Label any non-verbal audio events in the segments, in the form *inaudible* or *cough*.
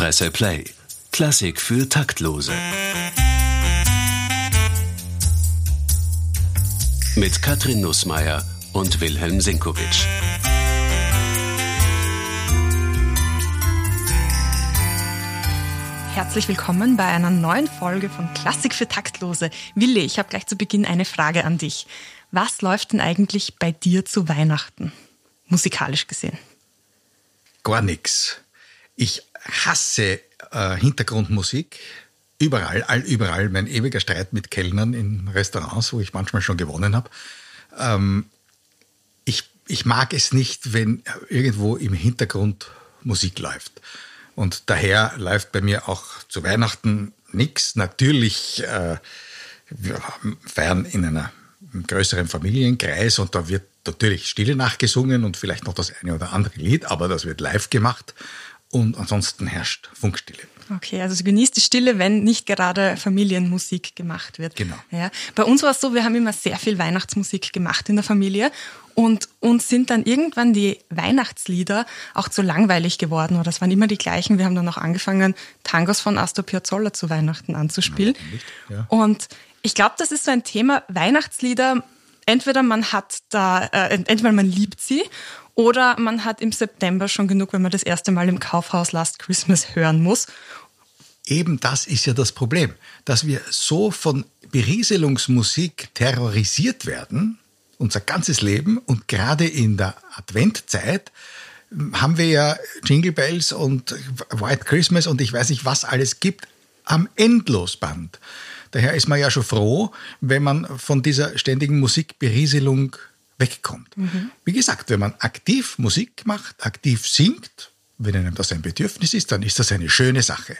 Presse Play. Klassik für Taktlose. Mit Katrin Nussmeier und Wilhelm Senkowitsch. Herzlich willkommen bei einer neuen Folge von Klassik für Taktlose. Willi, ich habe gleich zu Beginn eine Frage an dich. Was läuft denn eigentlich bei dir zu Weihnachten, musikalisch gesehen? Gar nichts. Ich hasse äh, Hintergrundmusik. Überall, all überall. Mein ewiger Streit mit Kellnern in Restaurants, wo ich manchmal schon gewonnen habe. Ähm, ich, ich mag es nicht, wenn irgendwo im Hintergrund Musik läuft. Und daher läuft bei mir auch zu Weihnachten nichts. Natürlich, äh, wir feiern in einer einem größeren Familienkreis und da wird natürlich Stille nachgesungen und vielleicht noch das eine oder andere Lied, aber das wird live gemacht und ansonsten herrscht Funkstille. Okay, also sie genießt die Stille, wenn nicht gerade Familienmusik gemacht wird. Genau. Ja. Bei uns war es so, wir haben immer sehr viel Weihnachtsmusik gemacht in der Familie und uns sind dann irgendwann die Weihnachtslieder auch zu langweilig geworden oder es waren immer die gleichen. Wir haben dann auch angefangen, Tangos von Astor Piazzolla zu Weihnachten anzuspielen. Ja, ja. Und ich glaube, das ist so ein Thema, Weihnachtslieder, entweder man hat da, äh, entweder man liebt sie oder man hat im September schon genug, wenn man das erste Mal im Kaufhaus Last Christmas hören muss. Eben das ist ja das Problem, dass wir so von Berieselungsmusik terrorisiert werden, unser ganzes Leben und gerade in der Adventzeit haben wir ja Jingle Bells und White Christmas und ich weiß nicht, was alles gibt am Endlosband. Daher ist man ja schon froh, wenn man von dieser ständigen Musikberieselung wegkommt. Mhm. Wie gesagt, wenn man aktiv Musik macht, aktiv singt, wenn einem das ein Bedürfnis ist, dann ist das eine schöne Sache.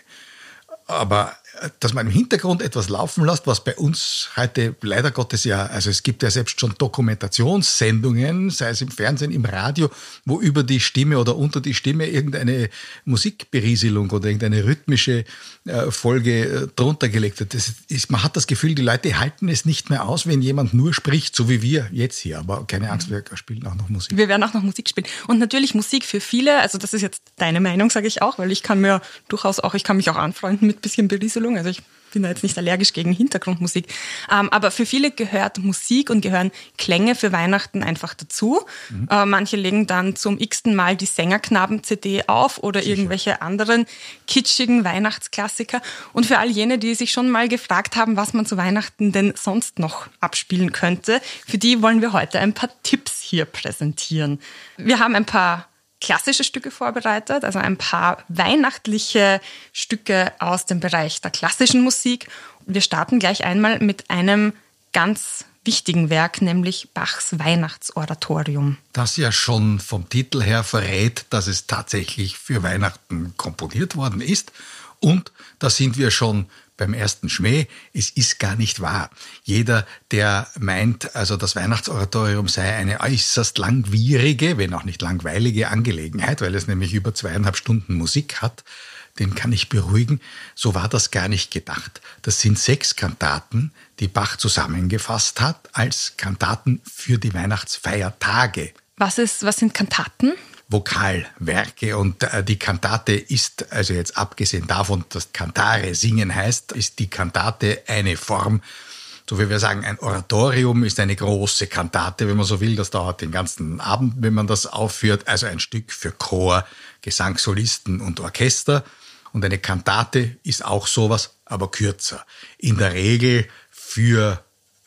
Aber dass man im Hintergrund etwas laufen lässt, was bei uns heute leider Gottes ja, also es gibt ja selbst schon Dokumentationssendungen, sei es im Fernsehen, im Radio, wo über die Stimme oder unter die Stimme irgendeine Musikberieselung oder irgendeine rhythmische äh, Folge äh, drunter gelegt wird. Ist, man hat das Gefühl, die Leute halten es nicht mehr aus, wenn jemand nur spricht, so wie wir jetzt hier. Aber keine Angst, wir spielen auch noch Musik. Wir werden auch noch Musik spielen. Und natürlich Musik für viele, also das ist jetzt deine Meinung, sage ich auch, weil ich kann mir durchaus auch, ich kann mich auch anfreunden mit bisschen Berieselung. Also ich bin da jetzt nicht allergisch gegen Hintergrundmusik. Ähm, aber für viele gehört Musik und gehören Klänge für Weihnachten einfach dazu. Mhm. Äh, manche legen dann zum x-ten Mal die Sängerknaben-CD auf oder Sicher. irgendwelche anderen kitschigen Weihnachtsklassiker. Und für all jene, die sich schon mal gefragt haben, was man zu Weihnachten denn sonst noch abspielen könnte, für die wollen wir heute ein paar Tipps hier präsentieren. Wir haben ein paar klassische Stücke vorbereitet, also ein paar weihnachtliche Stücke aus dem Bereich der klassischen Musik. Wir starten gleich einmal mit einem ganz wichtigen Werk, nämlich Bachs Weihnachtsoratorium. Das ja schon vom Titel her verrät, dass es tatsächlich für Weihnachten komponiert worden ist. Und da sind wir schon beim ersten Schmäh, es ist gar nicht wahr. Jeder, der meint, also das Weihnachtsoratorium sei eine äußerst langwierige, wenn auch nicht langweilige Angelegenheit, weil es nämlich über zweieinhalb Stunden Musik hat, den kann ich beruhigen. So war das gar nicht gedacht. Das sind sechs Kantaten, die Bach zusammengefasst hat als Kantaten für die Weihnachtsfeiertage. Was, ist, was sind Kantaten? Vokalwerke und äh, die Kantate ist, also jetzt abgesehen davon, dass Kantare singen heißt, ist die Kantate eine Form, so wie wir sagen, ein Oratorium ist eine große Kantate, wenn man so will. Das dauert den ganzen Abend, wenn man das aufführt. Also ein Stück für Chor, Gesangssolisten und Orchester. Und eine Kantate ist auch sowas, aber kürzer. In der Regel für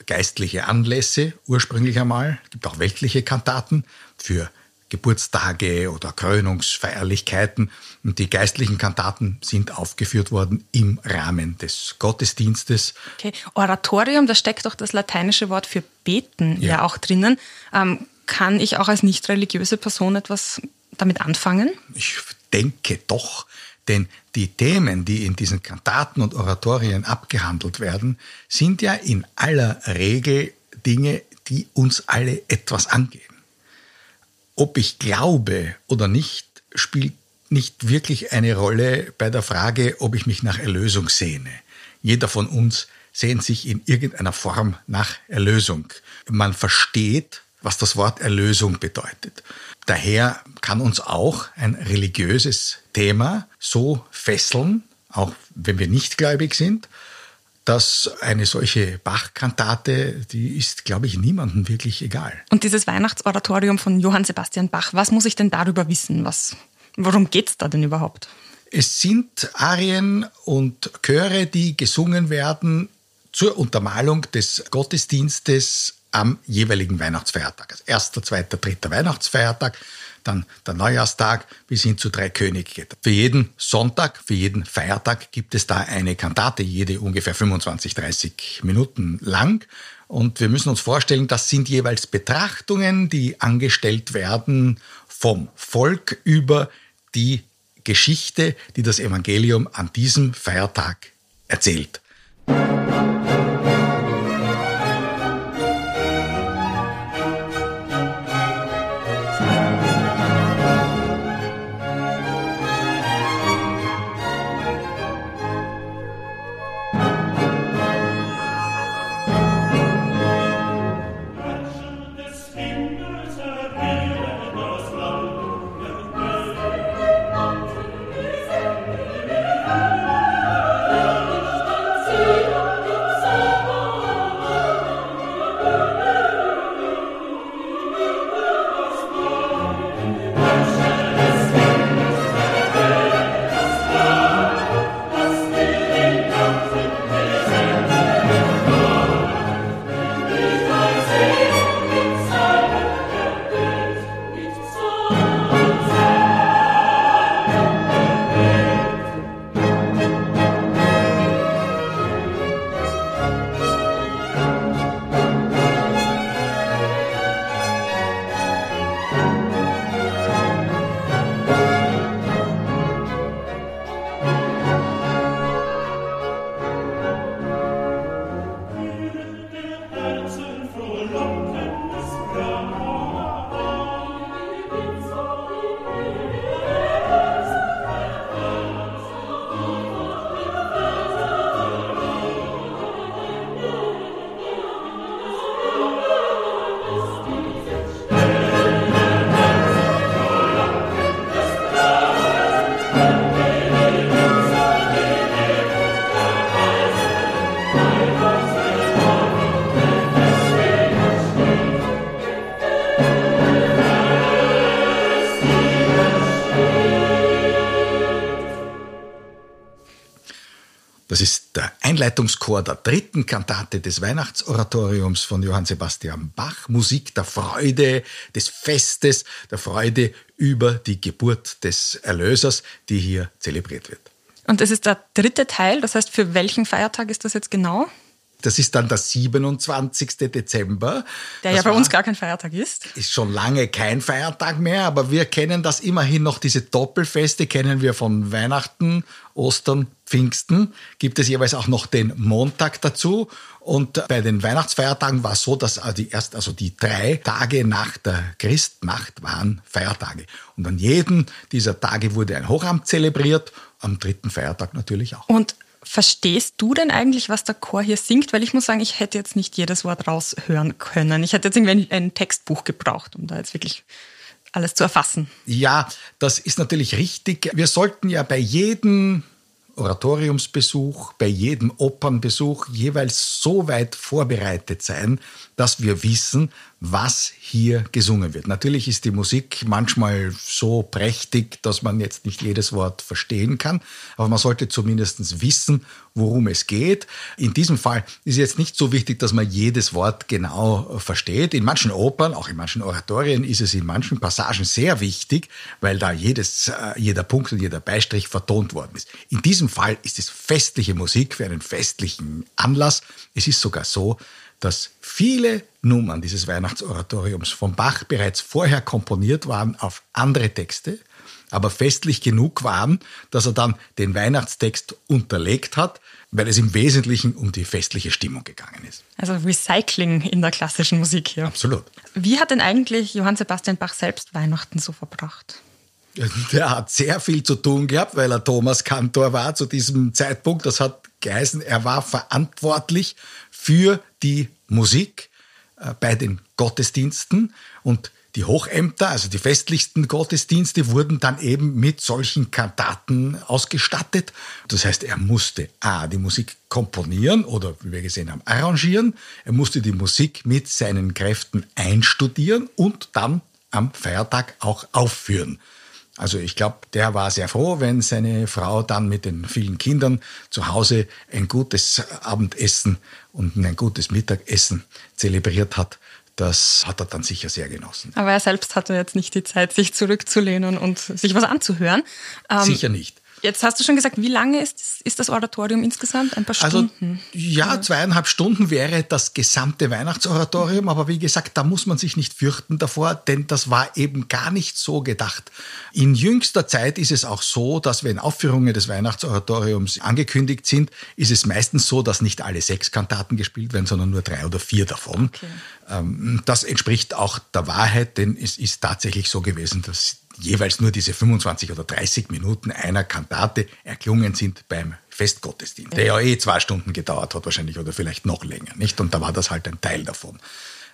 geistliche Anlässe ursprünglich einmal. Es gibt auch weltliche Kantaten für Geburtstage oder Krönungsfeierlichkeiten. Und die geistlichen Kantaten sind aufgeführt worden im Rahmen des Gottesdienstes. Okay. Oratorium, da steckt doch das lateinische Wort für beten ja, ja auch drinnen. Ähm, kann ich auch als nicht religiöse Person etwas damit anfangen? Ich denke doch, denn die Themen, die in diesen Kantaten und Oratorien abgehandelt werden, sind ja in aller Regel Dinge, die uns alle etwas angehen ob ich glaube oder nicht, spielt nicht wirklich eine Rolle bei der Frage, ob ich mich nach Erlösung sehne. Jeder von uns sehnt sich in irgendeiner Form nach Erlösung. Man versteht, was das Wort Erlösung bedeutet. daher kann uns auch ein religiöses Thema so fesseln, auch wenn wir nicht gläubig sind, dass eine solche Bach-Kantate, die ist, glaube ich, niemandem wirklich egal. Und dieses Weihnachtsoratorium von Johann Sebastian Bach, was muss ich denn darüber wissen? Was, worum geht es da denn überhaupt? Es sind Arien und Chöre, die gesungen werden zur Untermalung des Gottesdienstes am jeweiligen Weihnachtsfeiertag. Also erster, zweiter, dritter Weihnachtsfeiertag, dann der Neujahrstag bis hin zu drei Könige. Für jeden Sonntag, für jeden Feiertag gibt es da eine Kantate, jede ungefähr 25, 30 Minuten lang. Und wir müssen uns vorstellen, das sind jeweils Betrachtungen, die angestellt werden vom Volk über die Geschichte, die das Evangelium an diesem Feiertag erzählt. Das ist der Einleitungschor der dritten Kantate des Weihnachtsoratoriums von Johann Sebastian Bach. Musik der Freude, des Festes, der Freude über die Geburt des Erlösers, die hier zelebriert wird. Und es ist der dritte Teil, das heißt, für welchen Feiertag ist das jetzt genau? Das ist dann der 27. Dezember. Der das ja bei uns gar kein Feiertag ist. Ist schon lange kein Feiertag mehr, aber wir kennen das immerhin noch, diese Doppelfeste kennen wir von Weihnachten, Ostern, Pfingsten. Gibt es jeweils auch noch den Montag dazu. Und bei den Weihnachtsfeiertagen war es so, dass die erst, also die drei Tage nach der Christmacht waren Feiertage. Und an jedem dieser Tage wurde ein Hochamt zelebriert, am dritten Feiertag natürlich auch. Und Verstehst du denn eigentlich, was der Chor hier singt? Weil ich muss sagen, ich hätte jetzt nicht jedes Wort raushören können. Ich hätte jetzt irgendwie ein, Textbuch gebraucht, um da jetzt wirklich alles zu erfassen. Ja, das ist natürlich richtig. Wir sollten ja bei jedem Oratoriumsbesuch, bei jedem Opernbesuch jeweils so weit vorbereitet sein, dass wir wissen, was hier gesungen wird. Natürlich ist die Musik manchmal so prächtig, dass man jetzt nicht jedes Wort verstehen kann, aber man sollte zumindest wissen, worum es geht. In diesem Fall ist jetzt nicht so wichtig, dass man jedes Wort genau versteht. In manchen Opern, auch in manchen Oratorien ist es in manchen Passagen sehr wichtig, weil da jedes, äh, jeder Punkt und jeder Beistrich vertont worden ist. In diesem Fall ist es festliche Musik für einen festlichen Anlass. Es ist sogar so, dass viele Nummern dieses Weihnachtsoratoriums von Bach bereits vorher komponiert waren auf andere Texte, aber festlich genug waren, dass er dann den Weihnachtstext unterlegt hat, weil es im Wesentlichen um die festliche Stimmung gegangen ist. Also Recycling in der klassischen Musik hier. Absolut. Wie hat denn eigentlich Johann Sebastian Bach selbst Weihnachten so verbracht? *laughs* Der hat sehr viel zu tun gehabt, weil er Thomas Kantor war zu diesem Zeitpunkt. Das hat geheißen, er war verantwortlich für die Musik äh, bei den Gottesdiensten und die Hochämter, also die festlichsten Gottesdienste, wurden dann eben mit solchen Kantaten ausgestattet. Das heißt, er musste A, die Musik komponieren oder, wie wir gesehen haben, arrangieren. Er musste die Musik mit seinen Kräften einstudieren und dann am Feiertag auch aufführen. Also ich glaube, der war sehr froh, wenn seine Frau dann mit den vielen Kindern zu Hause ein gutes Abendessen und ein gutes Mittagessen zelebriert hat. Das hat er dann sicher sehr genossen. Aber er selbst hatte jetzt nicht die Zeit, sich zurückzulehnen und sich was anzuhören. Ähm, sicher nicht. Jetzt hast du schon gesagt, wie lange ist, ist das Oratorium insgesamt? Ein paar also, Stunden? Also, ja, zweieinhalb Stunden wäre das gesamte Weihnachtsoratorium, aber wie gesagt, da muss man sich nicht fürchten davor, denn das war eben gar nicht so gedacht. In jüngster Zeit ist es auch so, dass wenn Aufführungen des Weihnachtsoratoriums angekündigt sind, ist es meistens so, dass nicht alle sechs Kantaten gespielt werden, sondern nur drei oder vier davon. Okay. Ähm, das entspricht auch der Wahrheit, denn es ist tatsächlich so gewesen, dass jeweils nur diese 25 oder 30 Minuten einer Kantate erklungen sind beim Festgottesdienst, der ja eh zwei Stunden gedauert hat wahrscheinlich oder vielleicht noch länger, nicht? Und da war das halt ein Teil davon.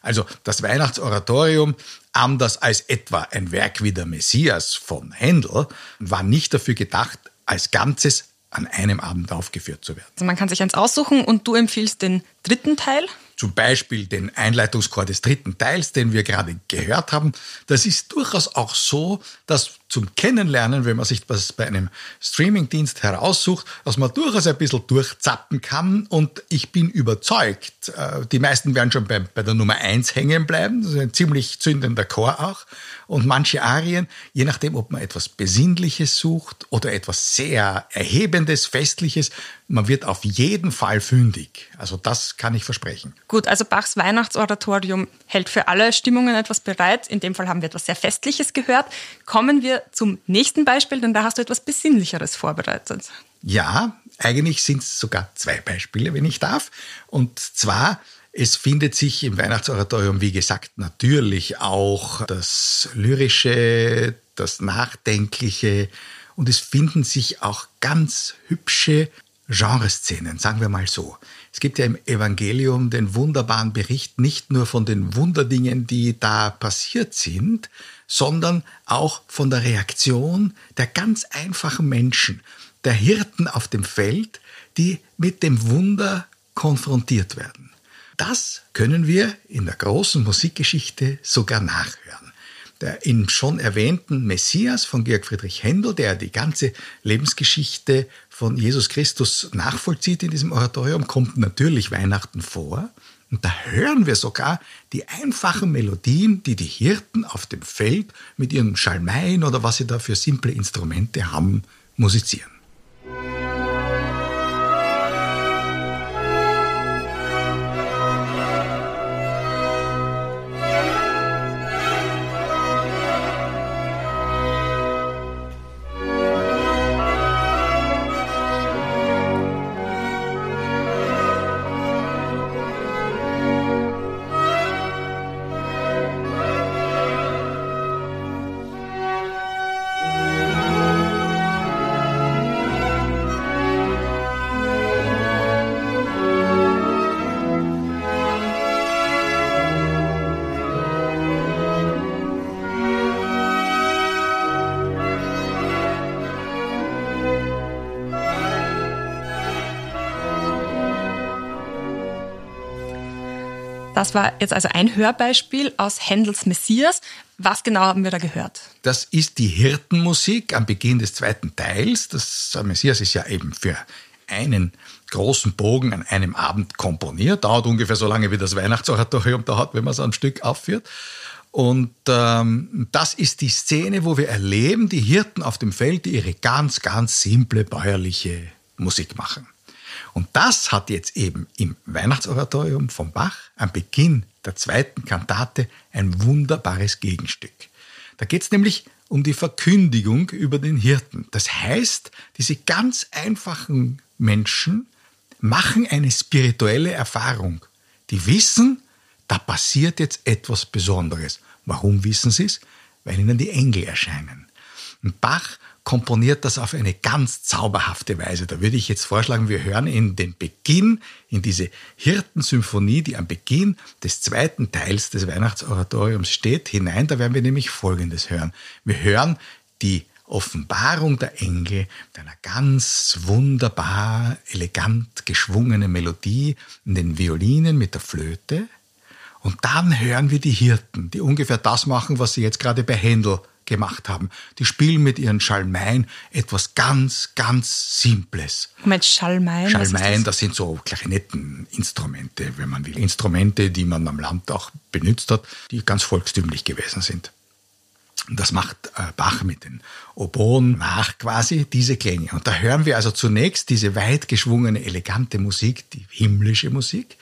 Also das Weihnachtsoratorium, anders als etwa ein Werk wie der Messias von Händel, war nicht dafür gedacht, als Ganzes an einem Abend aufgeführt zu werden. Also man kann sich eins aussuchen und du empfiehlst den dritten Teil? Zum Beispiel den Einleitungschor des dritten Teils, den wir gerade gehört haben. Das ist durchaus auch so, dass zum Kennenlernen, wenn man sich was bei einem Streamingdienst heraussucht, dass man durchaus ein bisschen durchzappen kann. Und ich bin überzeugt, äh, die meisten werden schon bei, bei der Nummer eins hängen bleiben. Das ist ein ziemlich zündender Chor auch. Und manche Arien, je nachdem, ob man etwas Besinnliches sucht oder etwas sehr Erhebendes, Festliches, man wird auf jeden Fall fündig. Also das kann ich versprechen. Gut, also Bachs Weihnachtsoratorium hält für alle Stimmungen etwas bereit. In dem Fall haben wir etwas sehr Festliches gehört. Kommen wir zum nächsten Beispiel, denn da hast du etwas Besinnlicheres vorbereitet. Ja, eigentlich sind es sogar zwei Beispiele, wenn ich darf. Und zwar, es findet sich im Weihnachtsoratorium, wie gesagt, natürlich auch das Lyrische, das Nachdenkliche und es finden sich auch ganz hübsche Genreszenen, sagen wir mal so. Es gibt ja im Evangelium den wunderbaren Bericht nicht nur von den Wunderdingen, die da passiert sind, sondern auch von der Reaktion der ganz einfachen Menschen, der Hirten auf dem Feld, die mit dem Wunder konfrontiert werden. Das können wir in der großen Musikgeschichte sogar nachhören. Der im schon erwähnten Messias von Georg Friedrich Händel, der die ganze Lebensgeschichte von Jesus Christus nachvollzieht in diesem Oratorium, kommt natürlich Weihnachten vor. Und da hören wir sogar die einfachen Melodien, die die Hirten auf dem Feld mit ihren Schalmeien oder was sie da für simple Instrumente haben, musizieren. Das war jetzt also ein Hörbeispiel aus Händels Messias. Was genau haben wir da gehört? Das ist die Hirtenmusik am Beginn des zweiten Teils. Das Messias ist ja eben für einen großen Bogen an einem Abend komponiert. Dauert ungefähr so lange, wie das Weihnachtsoratorium dauert, wenn man es am Stück aufführt. Und ähm, das ist die Szene, wo wir erleben, die Hirten auf dem Feld, die ihre ganz, ganz simple bäuerliche Musik machen. Und das hat jetzt eben im Weihnachtsoratorium von Bach am Beginn der zweiten Kantate ein wunderbares Gegenstück. Da geht es nämlich um die Verkündigung über den Hirten. Das heißt, diese ganz einfachen Menschen machen eine spirituelle Erfahrung. Die wissen, da passiert jetzt etwas Besonderes. Warum wissen sie es? Weil ihnen die Engel erscheinen. Und Bach komponiert das auf eine ganz zauberhafte Weise. Da würde ich jetzt vorschlagen, wir hören in den Beginn, in diese Hirtensymphonie, die am Beginn des zweiten Teils des Weihnachtsoratoriums steht, hinein. Da werden wir nämlich Folgendes hören. Wir hören die Offenbarung der Engel mit einer ganz wunderbar, elegant geschwungenen Melodie in den Violinen mit der Flöte. Und dann hören wir die Hirten, die ungefähr das machen, was sie jetzt gerade bei Händel gemacht haben. Die spielen mit ihren Schalmeien etwas ganz, ganz Simples. Moment, Schalmeien? Schalmeien, das? das? sind so Klarinetteninstrumente, wenn man will. Instrumente, die man am Land auch benutzt hat, die ganz volkstümlich gewesen sind. Das macht äh, Bach mit den Oboen nach quasi diese Klänge. Und da hören wir also zunächst diese weit geschwungene, elegante Musik, die himmlische Musik.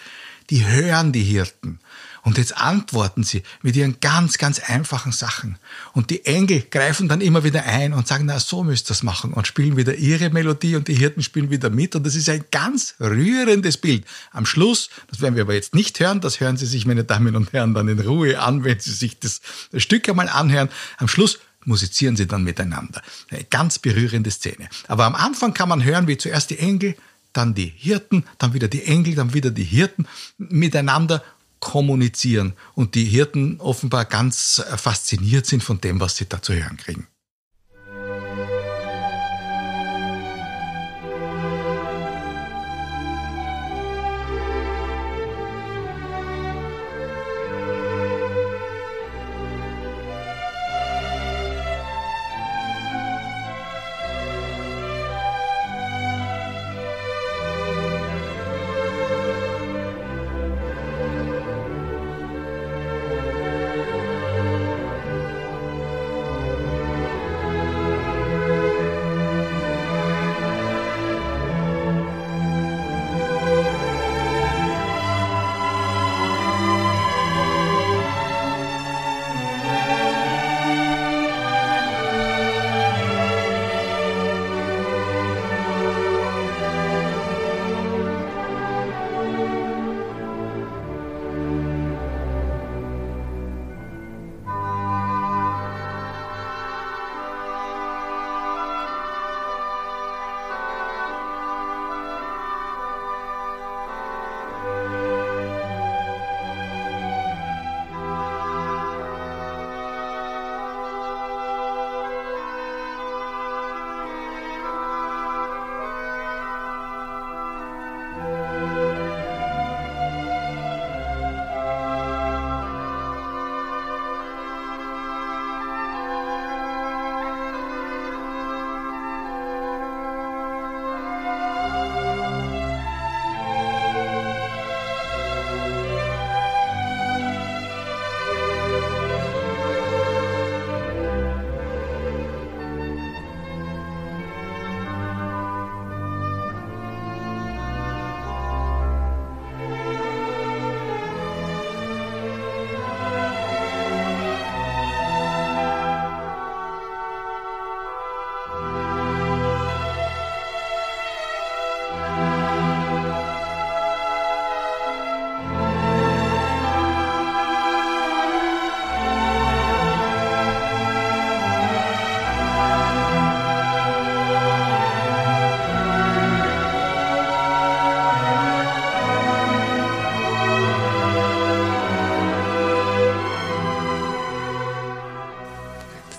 Die hören die Hirten und jetzt antworten sie mit ihren ganz, ganz einfachen Sachen. Und die Engel greifen dann immer wieder ein und sagen, na, so müsst ihr das machen und spielen wieder ihre Melodie und die Hirten spielen wieder mit. Und das ist ein ganz rührendes Bild. Am Schluss, das werden wir aber jetzt nicht hören, das hören Sie sich, meine Damen und Herren, dann in Ruhe an, wenn Sie sich das, Stück einmal anhören. Am Schluss musizieren sie dann miteinander. Eine ganz berührende Szene. Aber am Anfang kann man hören, wie zuerst die Engel, dann die Hirten, dann wieder die Engel, dann wieder die Hirten miteinander kommunizieren und die Hirten offenbar ganz fasziniert sind von dem, was sie da zu hören kriegen.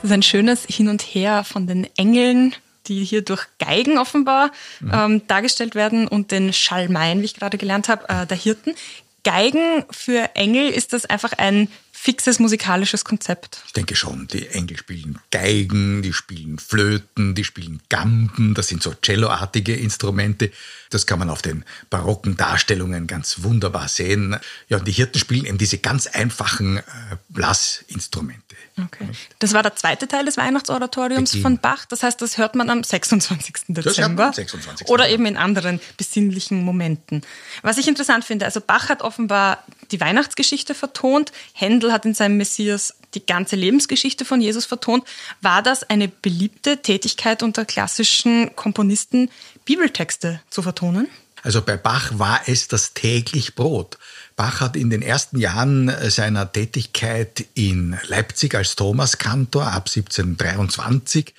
Ist ein schönes Hin und Her von den Engeln, die hier durch Geigen offenbar mhm. ähm, dargestellt werden und den Schalmeien, wie ich gerade gelernt habe, äh, der Hirten. Geigen für Engel ist das einfach ein fixes musikalisches Konzept? Ich denke schon. Die Engel spielen Geigen, die spielen Flöten, die spielen Gamben. Das sind so celloartige Instrumente. Das kann man auf den barocken Darstellungen ganz wunderbar sehen. Ja, und die Hirten spielen eben diese ganz einfachen äh, Blasinstrumente. Okay. Das war der zweite Teil des Weihnachtsoratoriums Beginn. von Bach. Das heißt, das hört man am 26. Dezember. 26. Oder eben in anderen besinnlichen Momenten. Was ich interessant finde, also Bach hat offenbar die Weihnachtsgeschichte vertont. Händel hat in seinem Messias die ganze Lebensgeschichte von Jesus vertont. War das eine beliebte Tätigkeit unter klassischen Komponisten, Bibeltexte zu vertonen? Also bei Bach war es das täglich Brot. Bach hat in den ersten Jahren seiner Tätigkeit in Leipzig als Thomaskantor ab 1723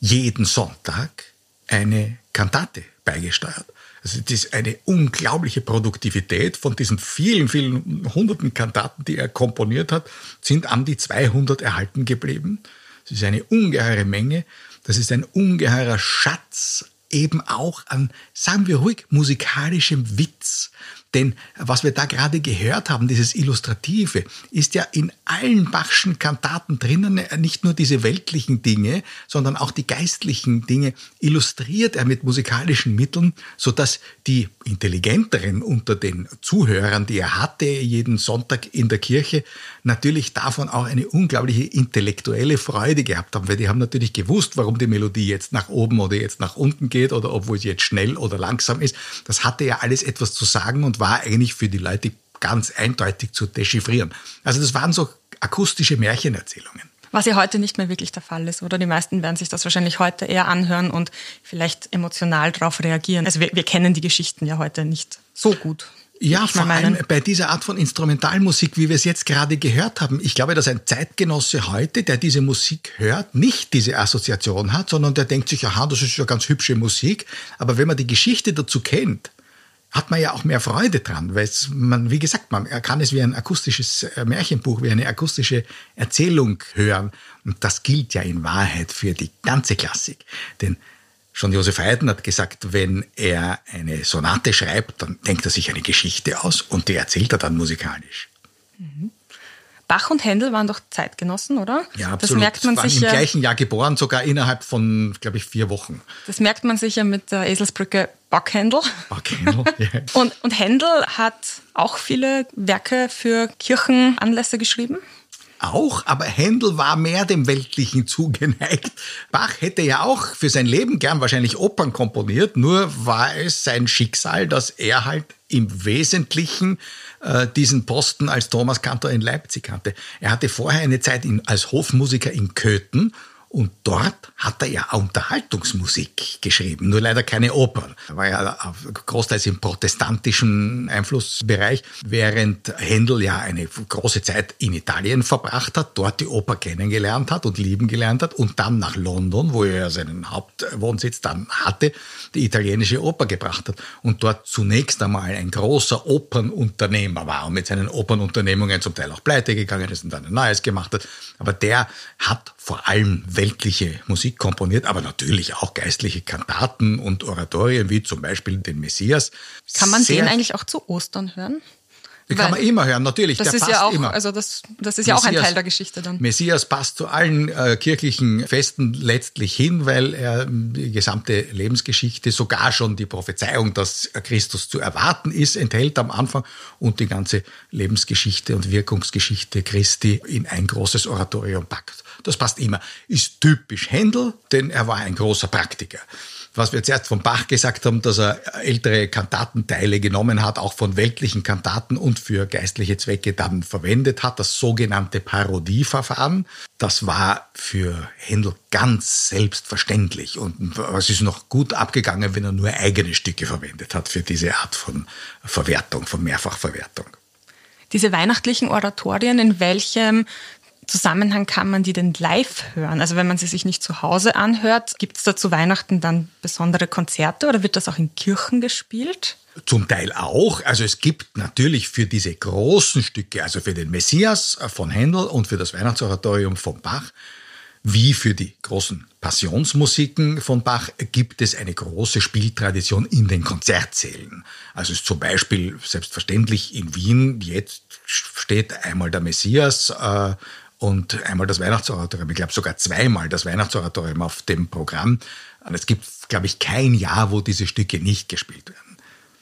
jeden Sonntag eine Kantate beigesteuert. Also das ist eine unglaubliche Produktivität von diesen vielen, vielen hunderten Kantaten, die er komponiert hat, sind an die 200 erhalten geblieben. Das ist eine ungeheure Menge. Das ist ein ungeheurer Schatz eben auch an, sagen wir ruhig, musikalischem Witz. Denn was wir da gerade gehört haben, dieses Illustrative, ist ja in allen Bachschen Kantaten drinnen, nicht nur diese weltlichen Dinge, sondern auch die geistlichen Dinge illustriert er mit musikalischen Mitteln, sodass die Intelligenteren unter den Zuhörern, die er hatte, jeden Sonntag in der Kirche, natürlich davon auch eine unglaubliche intellektuelle Freude gehabt haben, weil die haben natürlich gewusst, warum die Melodie jetzt nach oben oder jetzt nach unten geht oder obwohl sie jetzt schnell oder langsam ist. Das hatte ja alles etwas zu sagen und war eigentlich für die Leute ganz eindeutig zu dechiffrieren. Also das waren so akustische Märchenerzählungen. Was ja heute nicht mehr wirklich der Fall ist, oder? Die meisten werden sich das wahrscheinlich heute eher anhören und vielleicht emotional darauf reagieren. Also wir, wir kennen die Geschichten ja heute nicht so gut. Ja, vor allem bei dieser Art von Instrumentalmusik, wie wir es jetzt gerade gehört haben. Ich glaube, dass ein Zeitgenosse heute, der diese Musik hört, nicht diese Assoziation hat, sondern der denkt sich, aha, das ist ja ganz hübsche Musik. Aber wenn man die Geschichte dazu kennt, hat man ja auch mehr Freude dran, weil man, wie gesagt, man kann es wie ein akustisches äh, Märchenbuch, wie eine akustische Erzählung hören. Und das gilt ja in Wahrheit für die ganze Klassik. Denn schon Josef Haydn hat gesagt, wenn er eine Sonate schreibt, dann denkt er sich eine Geschichte aus und die erzählt er dann musikalisch. Mhm. Bach und Händel waren doch Zeitgenossen, oder? Ja, absolut. Das merkt man waren sicher, im gleichen Jahr geboren, sogar innerhalb von, glaube ich, vier Wochen. Das merkt man sicher mit der Eselsbrücke Backhändel. Backhändel, *laughs* ja. und, und Händel hat auch viele Werke für Kirchenanlässe geschrieben auch, aber Händel war mehr dem Weltlichen *laughs* zugeneigt. Bach hätte ja auch für sein Leben gern wahrscheinlich Opern komponiert, nur war es sein Schicksal, dass er halt im Wesentlichen äh, diesen Posten als Thomas Kantor in Leipzig hatte. Er hatte vorher eine Zeit in, als Hofmusiker in Köthen und dort hat er ja Unterhaltungsmusik geschrieben, nur leider keine Opern. Er war ja großteils im protestantischen Einflussbereich, während Händel ja eine große Zeit in Italien verbracht hat, dort die Oper kennengelernt hat und lieben gelernt hat und dann nach London, wo er seinen Hauptwohnsitz dann hatte, die italienische Oper gebracht hat und dort zunächst einmal ein großer Opernunternehmer war und mit seinen Opernunternehmungen zum Teil auch pleite gegangen ist und dann ein neues gemacht hat. Aber der hat vor allem weltliche Musik komponiert, aber natürlich auch geistliche Kantaten und Oratorien, wie zum Beispiel den Messias. Kann man Sehr den eigentlich auch zu Ostern hören? Die kann man immer hören, natürlich. Das der ist passt ja auch, immer. also das, das ist ja auch ein Teil der Geschichte dann. Messias passt zu allen äh, kirchlichen Festen letztlich hin, weil er die gesamte Lebensgeschichte, sogar schon die Prophezeiung, dass Christus zu erwarten ist, enthält am Anfang und die ganze Lebensgeschichte und Wirkungsgeschichte Christi in ein großes Oratorium packt. Das passt immer. Ist typisch Händel, denn er war ein großer Praktiker was wir zuerst von Bach gesagt haben, dass er ältere Kantatenteile genommen hat, auch von weltlichen Kantaten und für geistliche Zwecke dann verwendet hat, das sogenannte Parodieverfahren. Das war für Händel ganz selbstverständlich und es ist noch gut abgegangen, wenn er nur eigene Stücke verwendet hat für diese Art von Verwertung, von Mehrfachverwertung. Diese weihnachtlichen Oratorien, in welchem Zusammenhang kann man die denn live hören? Also wenn man sie sich nicht zu Hause anhört, gibt es da zu Weihnachten dann besondere Konzerte oder wird das auch in Kirchen gespielt? Zum Teil auch. Also es gibt natürlich für diese großen Stücke, also für den Messias von Händel und für das Weihnachtsoratorium von Bach, wie für die großen Passionsmusiken von Bach gibt es eine große Spieltradition in den Konzertsälen. Also ist zum Beispiel selbstverständlich in Wien jetzt steht einmal der Messias äh, und einmal das Weihnachtsoratorium. Ich glaube sogar zweimal das Weihnachtsoratorium auf dem Programm. Und es gibt, glaube ich, kein Jahr, wo diese Stücke nicht gespielt werden.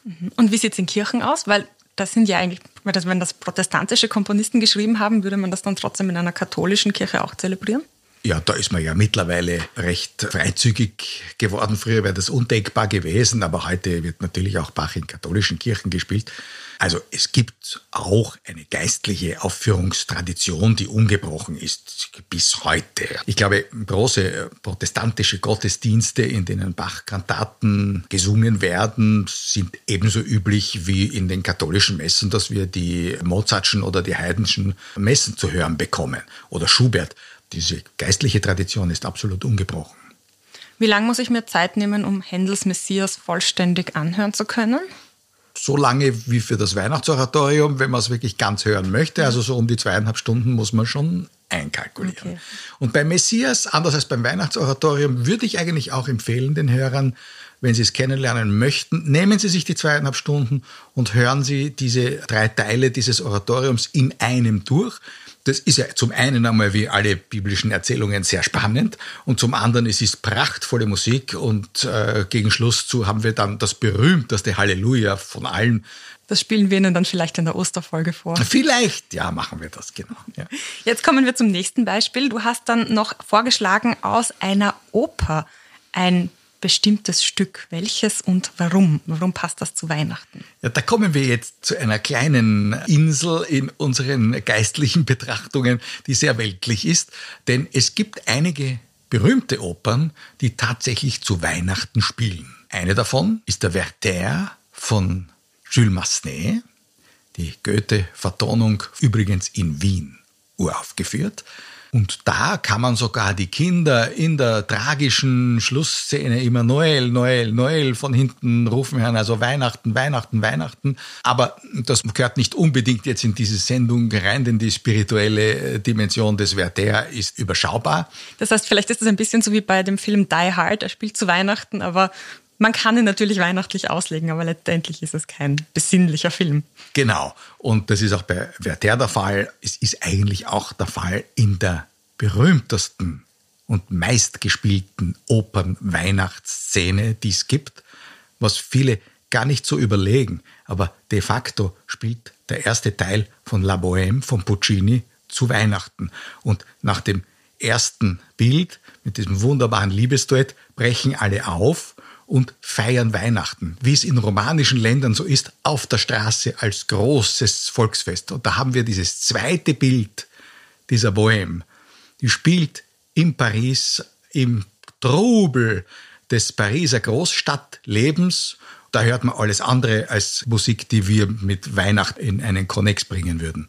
Mhm. Und wie sieht es in Kirchen aus? Weil das sind ja eigentlich, wenn das protestantische Komponisten geschrieben haben, würde man das dann trotzdem in einer katholischen Kirche auch zelebrieren? Ja, da ist man ja mittlerweile recht freizügig geworden. Früher wäre das undenkbar gewesen, aber heute wird natürlich auch Bach in katholischen Kirchen gespielt. Also es gibt auch eine geistliche Aufführungstradition, die ungebrochen ist bis heute. Ich glaube, große protestantische Gottesdienste, in denen Bach-Kantaten gesungen werden, sind ebenso üblich wie in den katholischen Messen, dass wir die Mozartschen oder die Haydnschen Messen zu hören bekommen oder Schubert. Diese geistliche Tradition ist absolut ungebrochen. Wie lange muss ich mir Zeit nehmen, um Händels Messias vollständig anhören zu können? so lange wie für das Weihnachtsoratorium, wenn man es wirklich ganz hören möchte. Also so um die zweieinhalb Stunden muss man schon einkalkulieren. Okay. Und beim Messias, anders als beim Weihnachtsoratorium, würde ich eigentlich auch empfehlen den Hörern, wenn Sie es kennenlernen möchten, nehmen Sie sich die zweieinhalb Stunden und hören Sie diese drei Teile dieses Oratoriums in einem durch. Das ist ja zum einen einmal wie alle biblischen Erzählungen sehr spannend und zum anderen es ist prachtvolle Musik und äh, gegen Schluss zu haben wir dann das berühmteste Halleluja von allen. Das spielen wir Ihnen dann vielleicht in der Osterfolge vor. Vielleicht, ja, machen wir das, genau. Ja. Jetzt kommen wir zum nächsten Beispiel. Du hast dann noch vorgeschlagen aus einer Oper ein bestimmtes Stück. Welches und warum? Warum passt das zu Weihnachten? Ja, da kommen wir jetzt zu einer kleinen Insel in unseren geistlichen Betrachtungen, die sehr weltlich ist. Denn es gibt einige berühmte Opern, die tatsächlich zu Weihnachten spielen. Eine davon ist der Werther von Jules Massenet, die Goethe-Vertonung übrigens in Wien uraufgeführt. Und da kann man sogar die Kinder in der tragischen Schlussszene immer Noel, Noel, Noel von hinten rufen hören, also Weihnachten, Weihnachten, Weihnachten. Aber das gehört nicht unbedingt jetzt in diese Sendung rein, denn die spirituelle äh, Dimension des Werther ist überschaubar. Das heißt, vielleicht ist es ein bisschen so wie bei dem Film Die Hard, er spielt zu Weihnachten, aber man kann ihn natürlich weihnachtlich auslegen, aber letztendlich ist es kein besinnlicher Film. Genau. Und das ist auch bei Werther der Fall. Es ist eigentlich auch der Fall in der berühmtesten und meistgespielten Opern-Weihnachtsszene, die es gibt, was viele gar nicht so überlegen. Aber de facto spielt der erste Teil von La Bohème von Puccini zu Weihnachten. Und nach dem ersten Bild mit diesem wunderbaren Liebesduett brechen alle auf und feiern Weihnachten, wie es in romanischen Ländern so ist, auf der Straße als großes Volksfest. Und da haben wir dieses zweite Bild dieser Bohème, die spielt in Paris im Trubel des Pariser Großstadtlebens. Da hört man alles andere als Musik, die wir mit Weihnachten in einen Konnex bringen würden.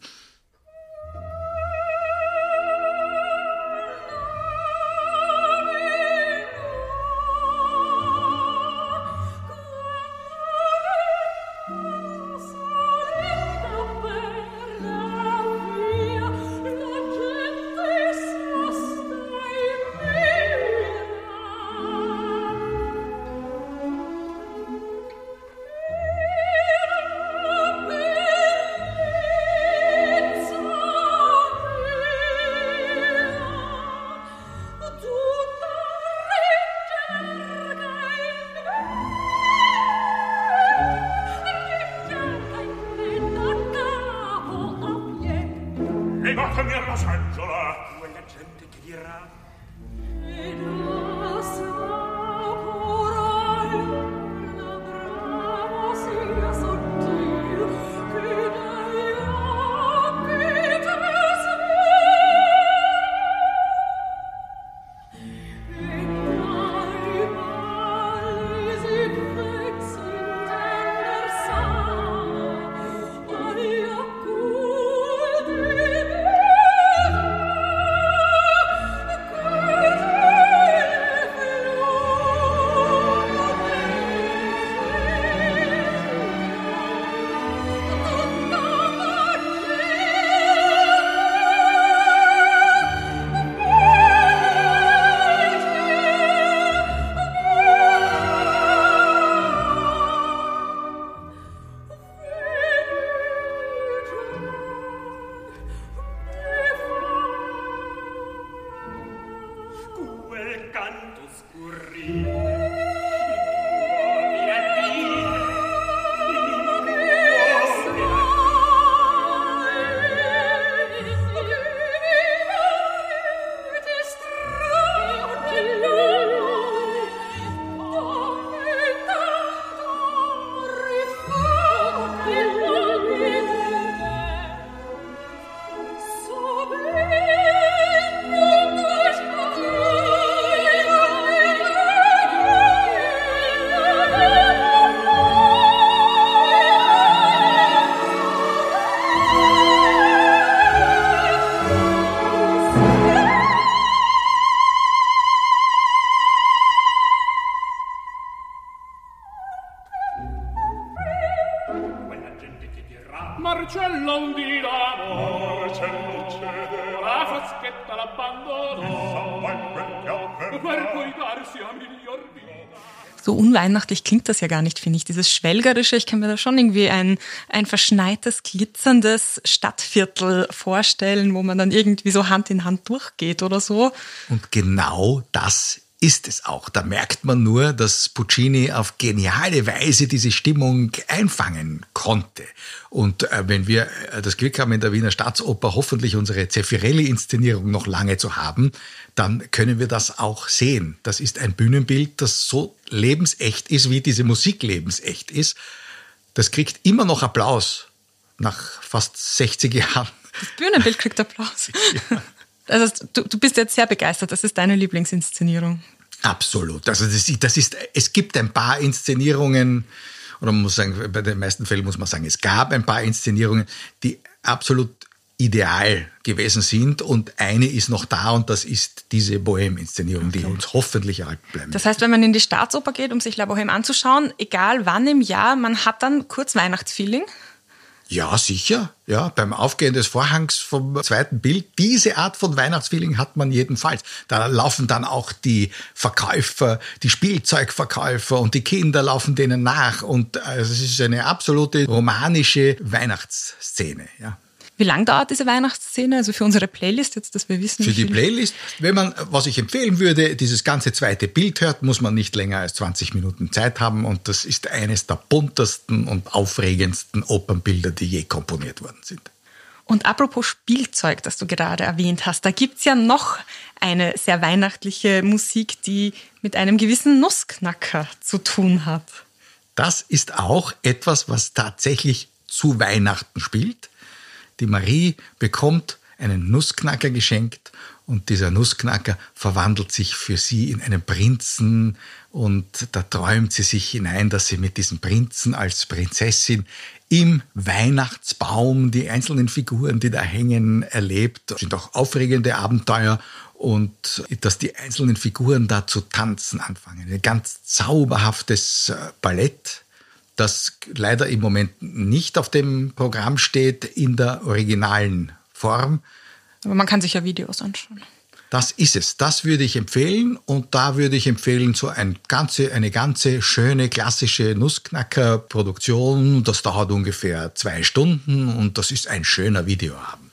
So unweihnachtlich klingt das ja gar nicht, finde ich. Dieses Schwelgerische, ich kann mir da schon irgendwie ein, ein verschneites, glitzerndes Stadtviertel vorstellen, wo man dann irgendwie so Hand in Hand durchgeht oder so. Und genau das ist es auch. Da merkt man nur, dass Puccini auf geniale Weise diese Stimmung einfangen konnte. Und äh, wenn wir äh, das Glück haben, in der Wiener Staatsoper hoffentlich unsere Zeffirelli-Inszenierung noch lange zu haben, dann können wir das auch sehen. Das ist ein Bühnenbild, das so lebensecht ist, wie diese Musik lebensecht ist. Das kriegt immer noch Applaus nach fast 60 Jahren. Das Bühnenbild kriegt Applaus. *laughs* Ja. Also du, du bist jetzt sehr begeistert. Das ist deine Lieblingsinszenierung. Absolut. Also das, das ist, es gibt ein paar Inszenierungen, oder man muss sagen, bei den meisten Fällen muss man sagen, es gab ein paar Inszenierungen, die absolut ideal gewesen sind und eine ist noch da und das ist diese Bohem-Inszenierung, okay. die uns hoffentlich erhalten bleiben. Das heißt, wenn man in die Staatsoper geht, um sich La Bohème anzuschauen, egal wann im Jahr, man hat dann kurz Weihnachtsfeeling? Ja, sicher. Ja, beim Aufgehen des Vorhangs vom zweiten Bild, diese Art von Weihnachtsfeeling hat man jedenfalls. Da laufen dann auch die Verkäufer, die Spielzeugverkäufer und die Kinder laufen denen nach und äh, es ist eine absolute romanische Weihnachtsszene, ja. Wie lang dauert diese Weihnachtsszene? Also für unsere Playlist jetzt, dass wir wissen. Für die Playlist, wenn man, was ich empfehlen würde, dieses ganze zweite Bild hört, muss man nicht länger als 20 Minuten Zeit haben und das ist eines der buntesten und aufregendsten Opernbilder, die je komponiert worden sind. Und apropos Spielzeug, das du gerade erwähnt hast, da gibt's ja noch eine sehr weihnachtliche Musik, die mit einem gewissen Nussknacker zu tun hat. Das ist auch etwas, was tatsächlich zu Weihnachten spielt. Die Marie bekommt einen Nussknacker geschenkt und dieser Nussknacker verwandelt sich für sie in einen Prinzen und da träumt sie sich hinein, dass sie mit diesem Prinzen als Prinzessin im Weihnachtsbaum die einzelnen Figuren, die da hängen, erlebt. Das sind auch aufregende Abenteuer und dass die einzelnen Figuren da zu tanzen anfangen. Ein ganz zauberhaftes äh, Ballett das leider im Moment nicht auf dem Programm steht in der originalen Form. Aber man kann sich ja Videos anschauen. Das ist es. Das würde ich empfehlen. Und da würde ich empfehlen, so ein ganze, eine ganze schöne klassische Nussknacker-Produktion. Das dauert ungefähr zwei Stunden und das ist ein schöner Videoabend.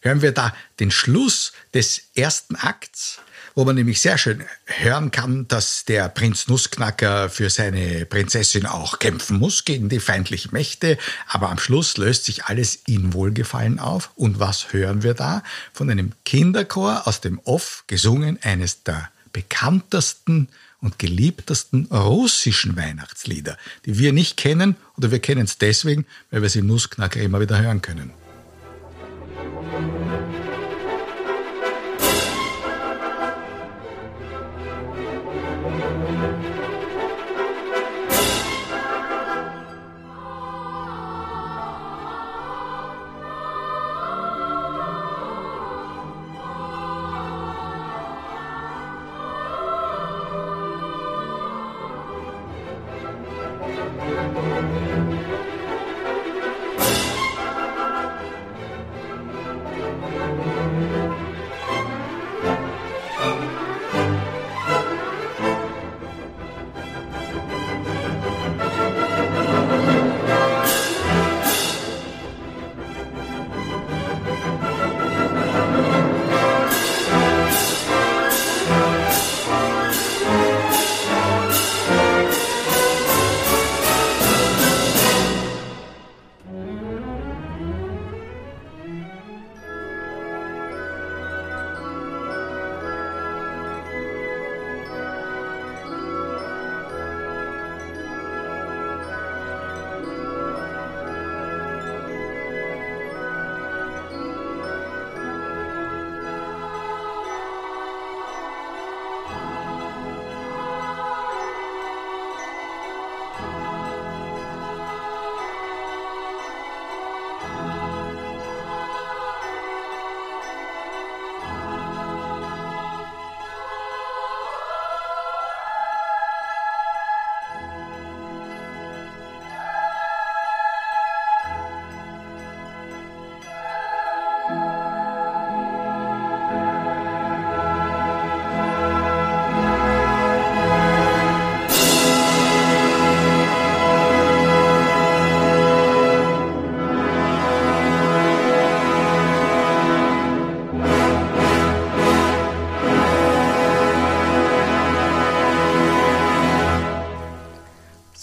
Hören wir da den Schluss des ersten Akts wo man nämlich sehr schön hören kann, dass der Prinz Nussknacker für seine Prinzessin auch kämpfen muss gegen die feindlichen Mächte. Aber am Schluss löst sich alles in Wohlgefallen auf. Und was hören wir da? Von einem Kinderchor aus dem Off gesungen, eines der bekanntesten und geliebtesten russischen Weihnachtslieder, die wir nicht kennen oder wir kennen es deswegen, weil wir sie Nussknacker immer wieder hören können.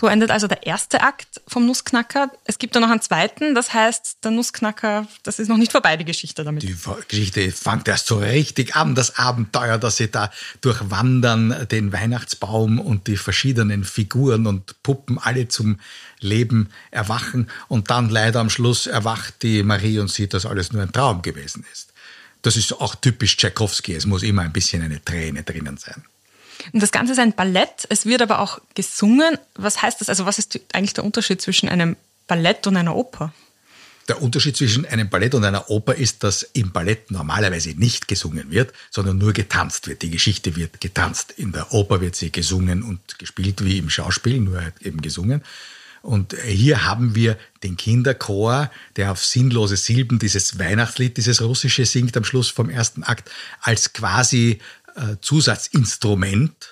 So endet also der erste Akt vom Nussknacker. Es gibt dann noch einen zweiten, das heißt, der Nussknacker, das ist noch nicht vorbei, die Geschichte damit. Die Geschichte fängt erst so richtig an, das Abenteuer, dass sie da durchwandern, den Weihnachtsbaum und die verschiedenen Figuren und Puppen alle zum Leben erwachen und dann leider am Schluss erwacht die Marie und sieht, dass alles nur ein Traum gewesen ist. Das ist auch typisch Tchaikovsky, es muss immer ein bisschen eine Träne drinnen sein. Und das Ganze ist ein Ballett, es wird aber auch gesungen. Was heißt das? Also was ist eigentlich der Unterschied zwischen einem Ballett und einer Oper? Der Unterschied zwischen einem Ballett und einer Oper ist, dass im Ballett normalerweise nicht gesungen wird, sondern nur getanzt wird. Die Geschichte wird getanzt. In der Oper wird sie gesungen und gespielt wie im Schauspiel, nur halt eben gesungen. Und hier haben wir den Kinderchor, der auf sinnlose Silben dieses Weihnachtslied, dieses russische singt am Schluss vom ersten Akt, als quasi Zusatzinstrument,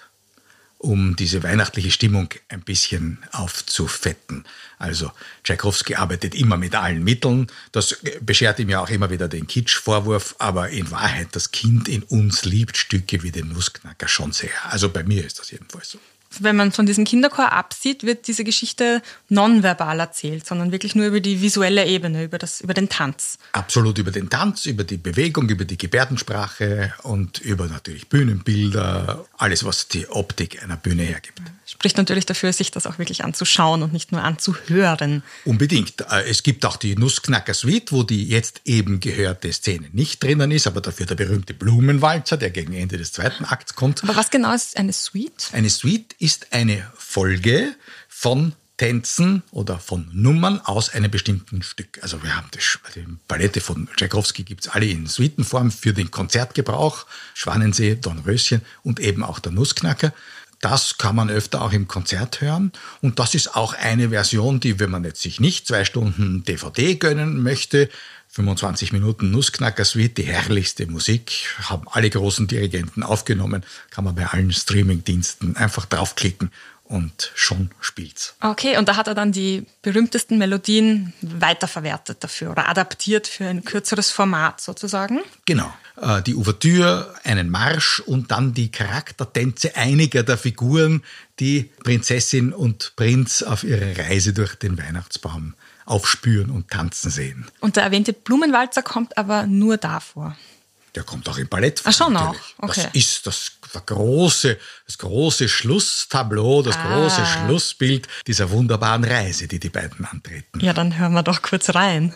um diese weihnachtliche Stimmung ein bisschen aufzufetten. Also Tchaikovsky arbeitet immer mit allen Mitteln. Das beschert ihm ja auch immer wieder den Kitsch-Vorwurf, aber in Wahrheit, das Kind in uns liebt Stücke wie den Nussknacker schon sehr. Also bei mir ist das jedenfalls so wenn man von diesem Kinderchor absieht, wird diese Geschichte nonverbal erzählt, sondern wirklich nur über die visuelle Ebene, über, das, über den Tanz. Absolut über den Tanz, über die Bewegung, über die Gebärdensprache und über natürlich Bühnenbilder, alles, was die Optik einer Bühne hergibt. Spricht natürlich dafür, sich das auch wirklich anzuschauen und nicht nur anzuhören. Unbedingt. Äh, es gibt auch die Nussknacker Suite, wo die jetzt eben gehörte Szene nicht drinnen ist, aber dafür der berühmte Blumenwalzer, der gegen Ende des zweiten Akts kommt. Aber was genau ist eine Suite? Eine Suite ist eine Folge von Tänzen oder von Nummern aus einem bestimmten Stück. Also wir haben die Palette von Tchaikovsky gibt es alle in Suitenform für den Konzertgebrauch, Schwanensee, Dornröschen und eben auch der Nussknacker. Das kann man öfter auch im Konzert hören. Und das ist auch eine Version, die, wenn man jetzt sich nicht zwei Stunden DVD gönnen möchte, 25 Minuten Nussknacker Suite, die herrlichste Musik, haben alle großen Dirigenten aufgenommen, kann man bei allen Streamingdiensten einfach draufklicken und schon spielt's. Okay, und da hat er dann die berühmtesten Melodien weiterverwertet dafür oder adaptiert für ein kürzeres Format sozusagen? Genau. Äh, die Ouvertüre, einen Marsch und dann die Charaktertänze einiger der Figuren, die Prinzessin und Prinz auf ihrer Reise durch den Weihnachtsbaum aufspüren und tanzen sehen. Und der erwähnte Blumenwalzer kommt aber nur davor. Der kommt auch im Ballett vor. Ach schon natürlich. auch. Okay. Das ist das, das, große, das große Schlusstableau, das ah. große Schlussbild dieser wunderbaren Reise, die die beiden antreten. Ja, dann hören wir doch kurz rein.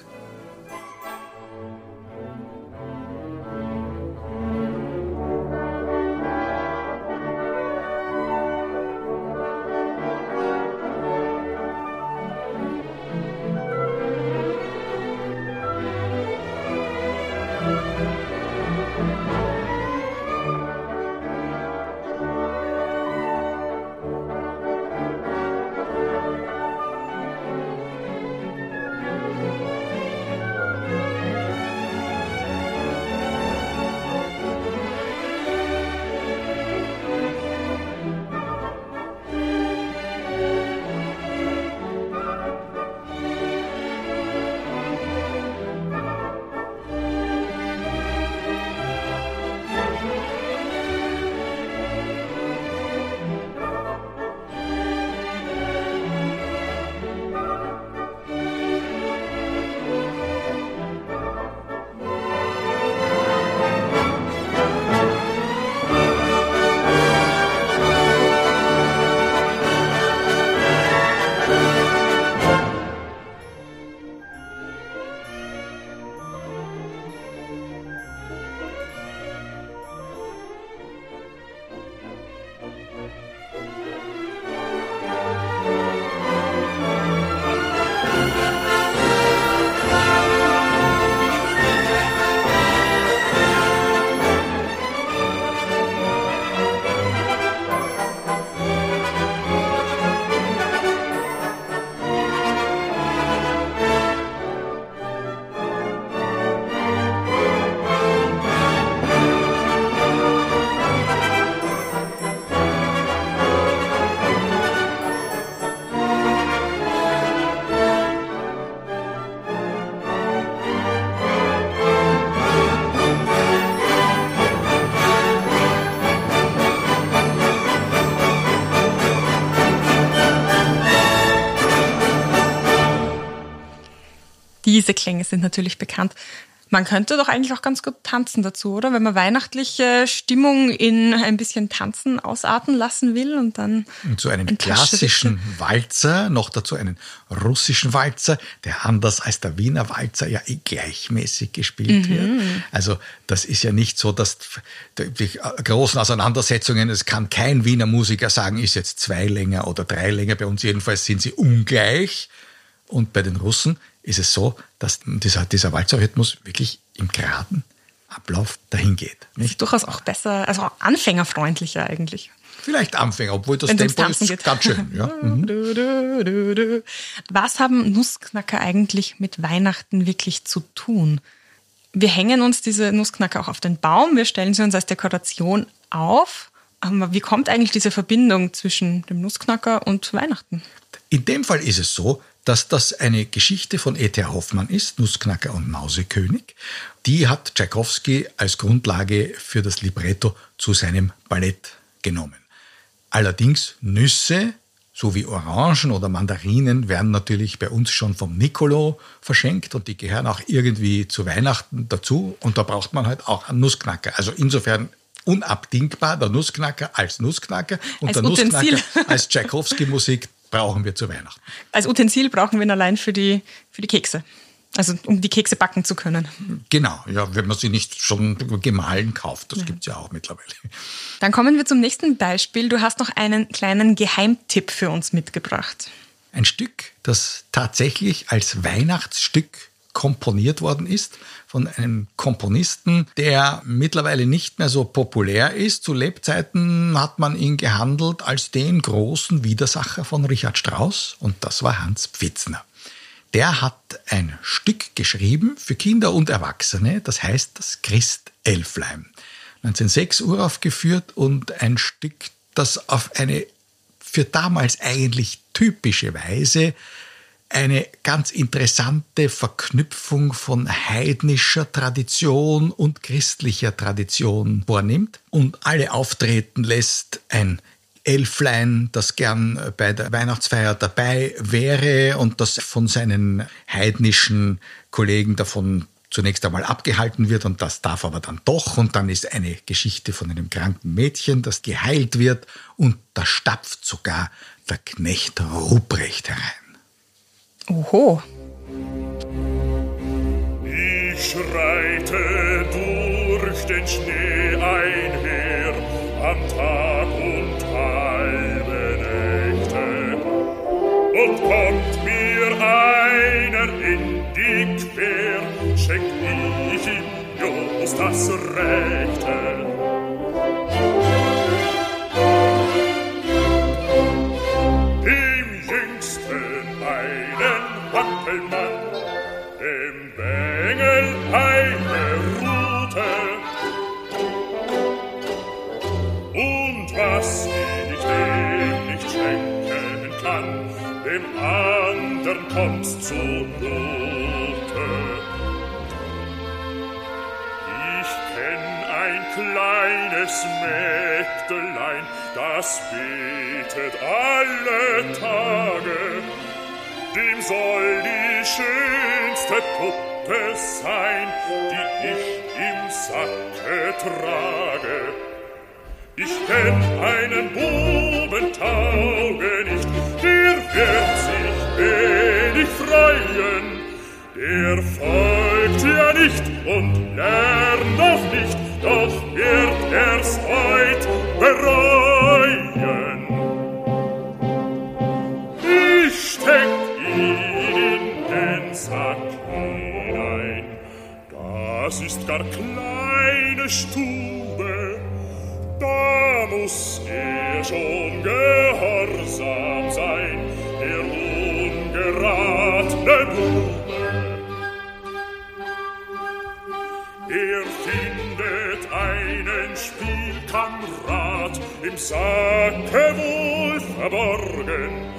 Diese Klänge sind natürlich bekannt. Man könnte doch eigentlich auch ganz gut tanzen dazu, oder? Wenn man weihnachtliche Stimmung in ein bisschen Tanzen ausarten lassen will und dann. Und so einen ein paar klassischen. Walzer, noch dazu einen russischen Walzer, der anders als der Wiener Walzer ja eh gleichmäßig gespielt wird. Also das ist ja nicht so, dass die großen Auseinandersetzungen, es kann kein Wiener Musiker sagen, ist jetzt zwei länger oder drei länger. Bei uns jedenfalls sind sie ungleich. Und bei den Russen ist es so, dass dieser, dieser Walzerrhythmus wirklich im geraden Ablauf dahin geht. Nicht? Ist durchaus auch besser, also auch anfängerfreundlicher eigentlich. Vielleicht Anfänger, obwohl das Wenn Tempo ist geht. ganz schön. Ja. *laughs* Mhm. Was haben Nussknacker eigentlich mit Weihnachten wirklich zu tun? Wir hängen uns diese Nussknacker auch auf den Baum, wir stellen sie uns als Dekoration auf. Aber wie kommt eigentlich diese Verbindung zwischen dem Nussknacker und Weihnachten? In dem Fall ist es so, dass das eine Geschichte von E.T.A. Hoffmann ist, Nussknacker und Mausekönig. Die hat Tschaikowski als Grundlage für das Libretto zu seinem Ballett genommen. Allerdings Nüsse sowie Orangen oder Mandarinen werden natürlich bei uns schon vom Nicolo verschenkt und die gehören auch irgendwie zu Weihnachten dazu und da braucht man halt auch einen Nussknacker. Also insofern unabdingbar der Nussknacker als Nussknacker und Als der Nussknacker Utensil. als Tschaikowski-Musik brauchen wir zu Weihnachten. Als Utensil brauchen wir ihn allein für die, für die Kekse. Also um die Kekse backen zu können. Genau, ja, wenn man sie nicht schon gemahlen kauft, das gibt's ja auch mittlerweile. Dann kommen wir zum nächsten Beispiel. Du hast noch einen kleinen Geheimtipp für uns mitgebracht. Ein Stück, das tatsächlich als Weihnachtsstück komponiert worden ist von einem Komponisten, der mittlerweile nicht mehr so populär ist. Zu Lebzeiten hat man ihn gehandelt als den großen Widersacher von Richard Strauss und das war Hans Pfitzner. Der hat ein Stück geschrieben für Kinder und Erwachsene, das heißt das Christelflein. 1906 uraufgeführt und ein Stück, das auf eine für damals eigentlich typische Weise eine ganz interessante Verknüpfung von heidnischer Tradition und christlicher Tradition vornimmt und alle auftreten lässt. Ein Elflein, das gern bei der Weihnachtsfeier dabei wäre und das von seinen heidnischen Kollegen davon zunächst einmal abgehalten wird und das darf aber dann doch und dann ist eine Geschichte von einem kranken Mädchen, das geheilt wird und da stapft sogar der Knecht Ruprecht herein. Oho. Ich schreite durch den Schnee einher am Tag und halbe Nächte. Und kommt mir einer in die Quer, schenk ich ihm bloß das Rechte. Hampelmann, dem Bengel eine Rute. Und was ich dem nicht schenken kann, dem andern kommt's zugute. Ich kenn ein kleines Mägdelein, das betet alle Tage. Dem soll die schönste Puppe sein, die ich im Sacke trage. Ich kenn einen Buben taugenicht, der wird sich wenig freuen. Der folgt ja nicht und lernt noch nicht, doch wird er's heut bereuen. Das ist gar kleine Stube. Da muss er schon gehorsam sein, der ungeratene Bube. Er findet einen Spielkamerad im Sacke wohl verborgen.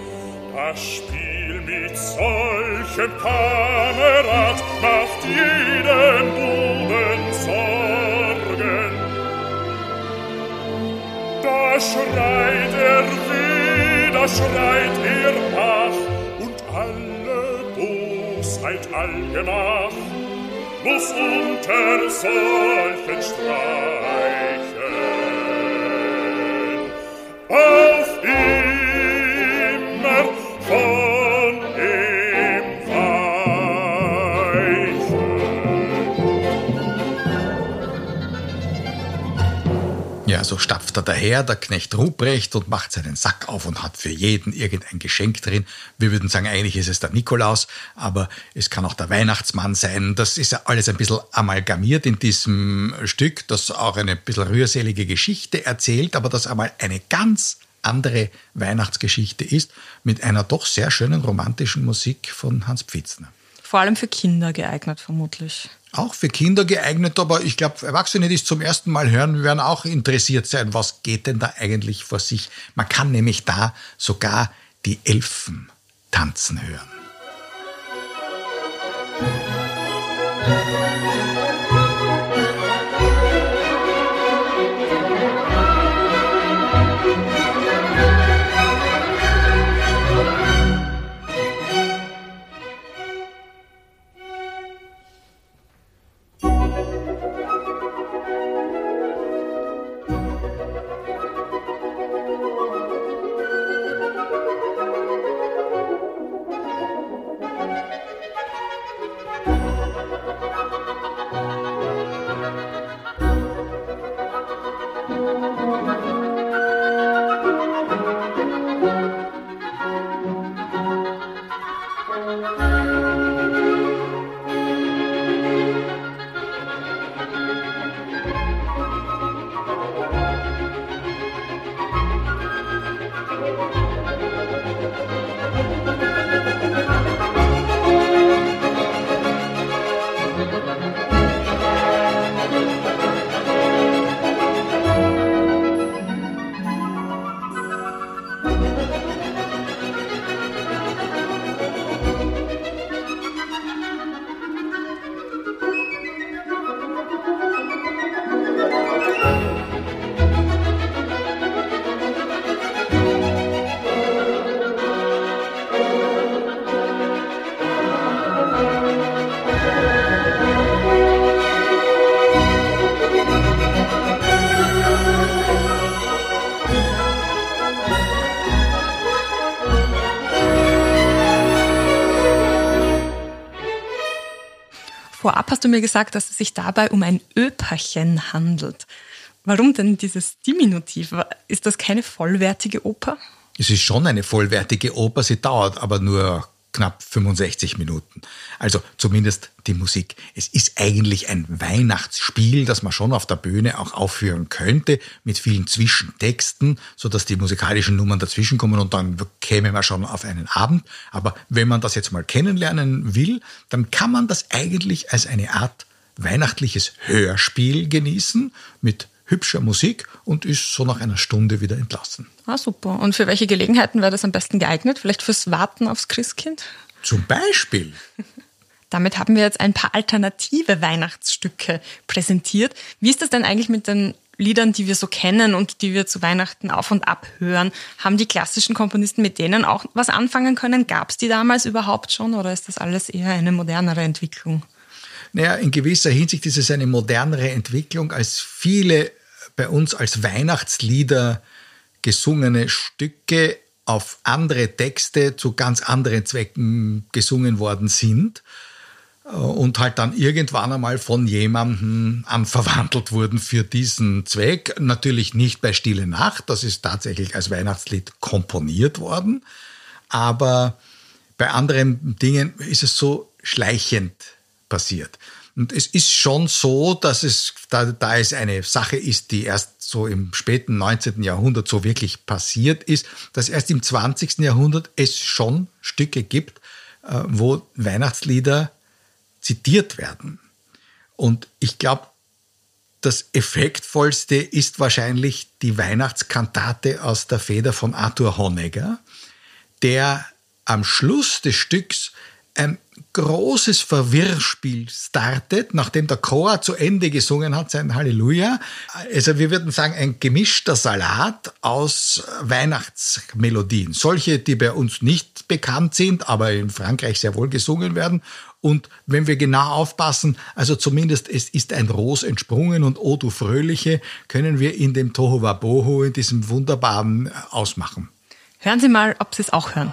Das Spiel mit solchem Kamerad macht jedem Buben Sorgen. Da schreit er weh, da schreit er ach, und alle Bosheit, Ballgemach muss unter solchen Streichen auf immer Ja, so stapft er daher, der Knecht Ruprecht, und macht seinen Sack auf und hat für jeden irgendein Geschenk drin. Wir würden sagen, eigentlich ist es der Nikolaus, aber es kann auch der Weihnachtsmann sein. Das ist ja alles ein bisschen amalgamiert in diesem Stück, das auch eine bisschen rührselige Geschichte erzählt, aber das einmal eine ganz andere Weihnachtsgeschichte ist, mit einer doch sehr schönen romantischen Musik von Hans Pfitzner. Vor allem für Kinder geeignet, vermutlich. Auch für Kinder geeignet, aber ich glaube, Erwachsene, die es zum ersten Mal hören, werden auch interessiert sein, was geht denn da eigentlich vor sich. Man kann nämlich da sogar die Elfen tanzen hören. Vorab du mir gesagt, dass es sich dabei um ein Öperchen handelt. Warum denn dieses Diminutiv? Ist das keine vollwertige Oper? Es ist schon eine vollwertige Oper, sie dauert aber nur knapp 65 Minuten. Also zumindest die Musik. Es ist eigentlich ein Weihnachtsspiel, das man schon auf der Bühne auch aufführen könnte, mit vielen Zwischentexten, sodass die musikalischen Nummern dazwischenkommen und dann käme man schon auf einen Abend. Aber wenn man das jetzt mal kennenlernen will, dann kann man das eigentlich als eine Art weihnachtliches Hörspiel genießen mit hübscher Musik und ist so nach einer Stunde wieder entlassen. Ah, super. Und für welche Gelegenheiten wäre das am besten geeignet? Vielleicht fürs Warten aufs Christkind? Zum Beispiel. *laughs* Damit haben wir jetzt ein paar alternative Weihnachtsstücke präsentiert. Wie ist das denn eigentlich mit den Liedern, die wir so kennen und die wir zu Weihnachten auf und ab hören? Haben die klassischen Komponisten mit denen auch was anfangen können? Gab es die damals überhaupt schon oder ist das alles eher eine modernere Entwicklung? Naja, in gewisser Hinsicht ist es eine modernere Entwicklung, als viele bei uns als Weihnachtslieder gesungene Stücke auf andere Texte zu ganz anderen Zwecken gesungen worden sind und halt dann irgendwann einmal von jemandem anverwandelt wurden für diesen Zweck. Natürlich nicht bei Stille Nacht, das ist tatsächlich als Weihnachtslied komponiert worden, aber bei anderen Dingen ist es so schleichend passiert. Und es ist schon so, dass es, da, da es eine Sache ist, die erst so im späten 19. Jahrhundert so wirklich passiert ist, dass erst im 20. Jahrhundert es schon Stücke gibt, äh, wo Weihnachtslieder zitiert werden. Und ich glaube, das effektvollste ist wahrscheinlich die Weihnachtskantate aus der Feder von Arthur Honegger, der am Schluss des Stücks ein großes Verwirrspiel startet, nachdem der Chor zu Ende gesungen hat, sein Halleluja. Also wir würden sagen, ein gemischter Salat aus Weihnachtsmelodien. Solche, die bei uns nicht bekannt sind, aber in Frankreich sehr wohl gesungen werden. Und wenn wir genau aufpassen, also zumindest es ist ein Ros entsprungen und O du Fröhliche, können wir in dem Tohu Wabohu, in diesem wunderbaren ausmachen. Hören Sie mal, ob Sie es auch hören.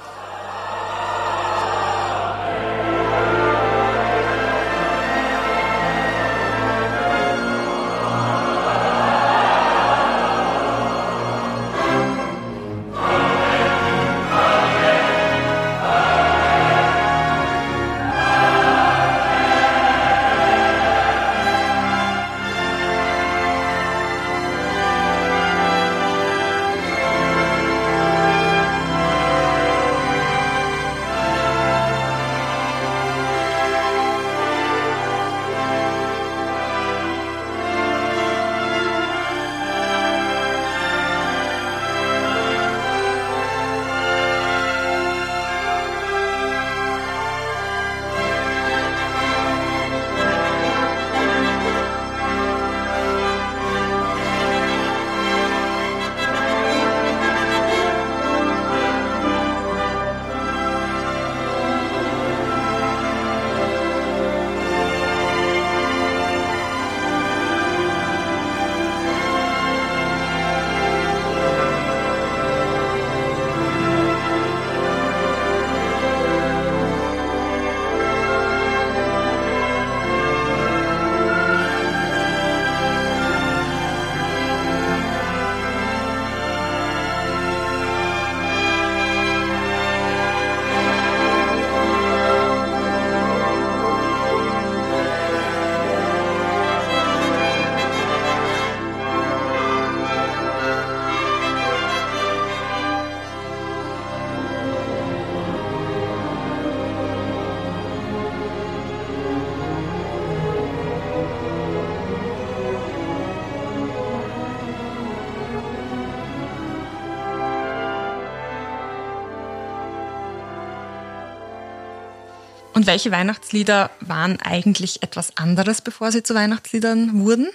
Welche Weihnachtslieder waren eigentlich etwas anderes, bevor sie zu Weihnachtsliedern wurden?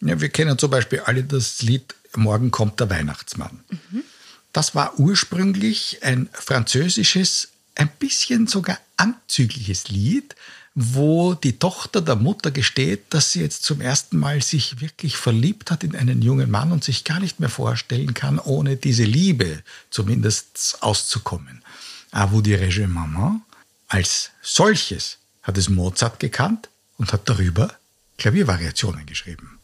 Ja, wir kennen zum Beispiel alle das Lied Morgen kommt der Weihnachtsmann. Mhm. Das war ursprünglich ein französisches, ein bisschen sogar anzügliches Lied, wo die Tochter der Mutter gesteht, dass sie jetzt zum ersten Mal sich wirklich verliebt hat in einen jungen Mann und sich gar nicht mehr vorstellen kann, ohne diese Liebe zumindest auszukommen. A vous dirais-je, Maman? Als solches hat es Mozart gekannt und hat darüber Klaviervariationen geschrieben.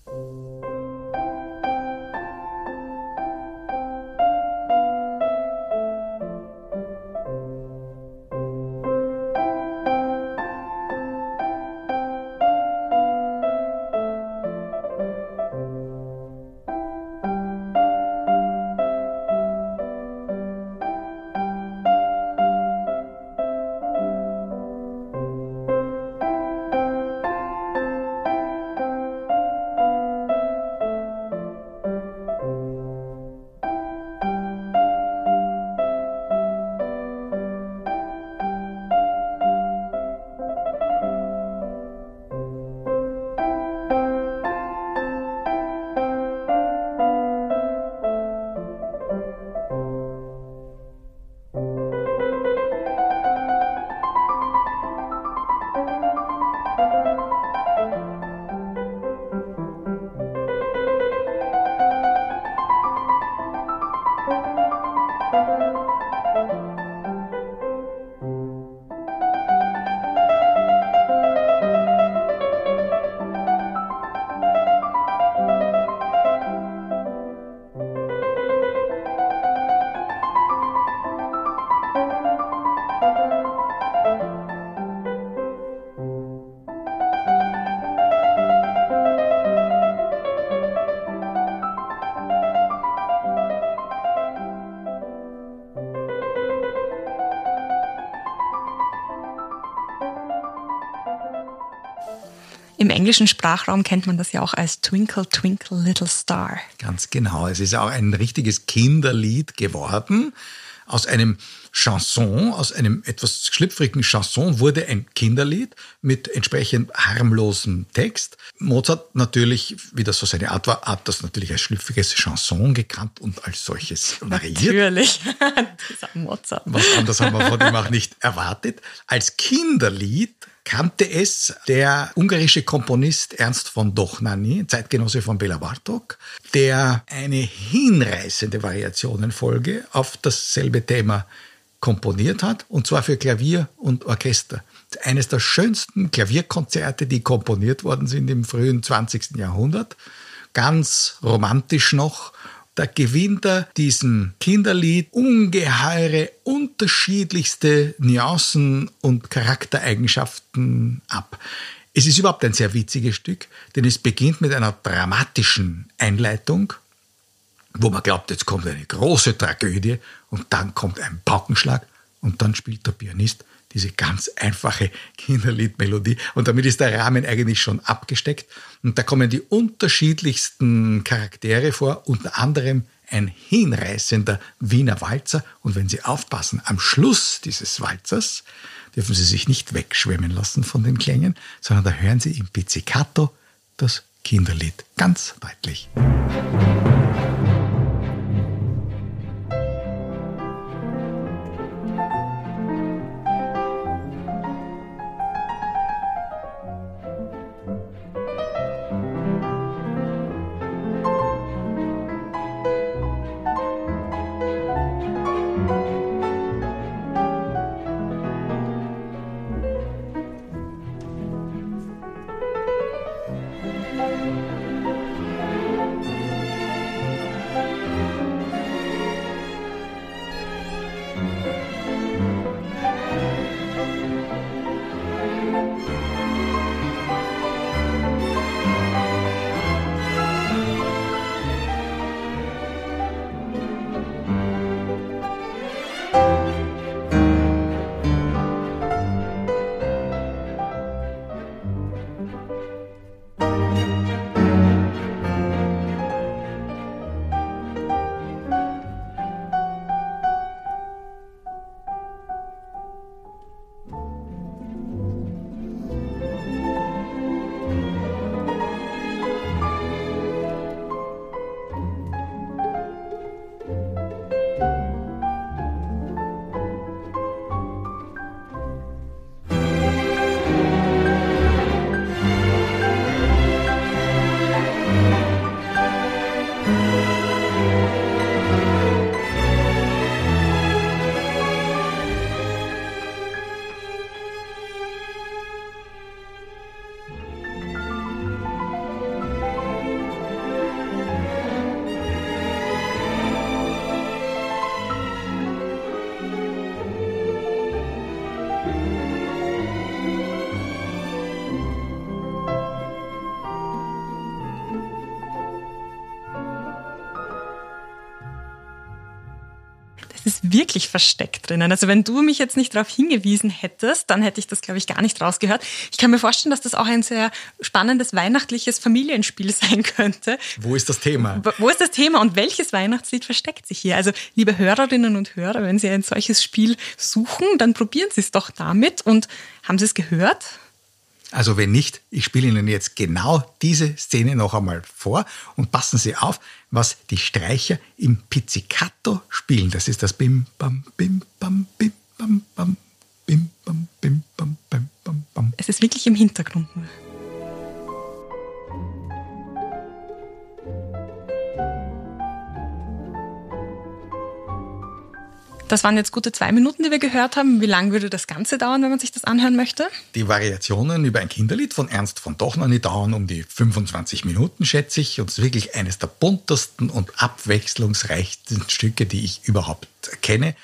Englischen Sprachraum kennt man das ja auch als Twinkle, Twinkle, Little Star. Ganz genau. Es ist auch ein richtiges Kinderlied geworden. Aus einem Chanson, aus einem etwas schlüpfrigen Chanson wurde ein Kinderlied mit entsprechend harmlosem Text. Mozart natürlich, wie das so seine Art war, hat das natürlich als schlüpfriges Chanson gekannt und als solches variiert. Natürlich. *laughs* Dieser Mozart. Was anderes haben wir von ihm auch nicht erwartet. Als Kinderlied kannte es der ungarische Komponist Ernst von Dochnany, Zeitgenosse von Bela Bartok, der eine hinreißende Variationenfolge auf dasselbe Thema komponiert hat, und zwar für Klavier und Orchester. Eines der schönsten Klavierkonzerte, die komponiert worden sind im frühen 20. Jahrhundert. Ganz romantisch noch da gewinnt er diesem Kinderlied ungeheure, unterschiedlichste Nuancen und Charaktereigenschaften ab. Es ist überhaupt ein sehr witziges Stück, denn es beginnt mit einer dramatischen Einleitung, wo man glaubt, jetzt kommt eine große Tragödie und dann kommt ein Paukenschlag und dann spielt der Pianist diese ganz einfache Kinderliedmelodie. Und damit ist der Rahmen eigentlich schon abgesteckt. Und da kommen die unterschiedlichsten Charaktere vor, unter anderem ein hinreißender Wiener Walzer. Und wenn Sie aufpassen, am Schluss dieses Walzers dürfen Sie sich nicht wegschwemmen lassen von den Klängen, sondern da hören Sie im Pizzicato das Kinderlied ganz deutlich. Ist wirklich versteckt drinnen. Also wenn du mich jetzt nicht darauf hingewiesen hättest, dann hätte ich das, glaube ich, gar nicht rausgehört. Ich kann mir vorstellen, dass das auch ein sehr spannendes weihnachtliches Familienspiel *laughs* sein könnte. Wo ist das Thema? Wo ist das Thema und welches Weihnachtslied versteckt sich hier? Also liebe Hörerinnen und Hörer, wenn Sie ein solches Spiel suchen, dann probieren Sie es doch damit. Und haben Sie es gehört? Also wenn nicht, ich spiele Ihnen jetzt genau diese Szene noch einmal vor und passen Sie auf, was die Streicher im Pizzicato spielen. Das ist das Bim Bam Bim Bam Bim Bam Bam Bim Bam Bim Bam Bam Bam Bam. Es ist wirklich im Hintergrund. Das waren jetzt gute zwei Minuten, die wir gehört haben. Wie lange würde das Ganze dauern, wenn man sich das anhören möchte? Die Variationen über ein Kinderlied von Ernst von Dochnany dauern um die 25 Minuten, schätze ich. Und es ist wirklich eines der buntesten und abwechslungsreichsten Stücke, die ich überhaupt kenne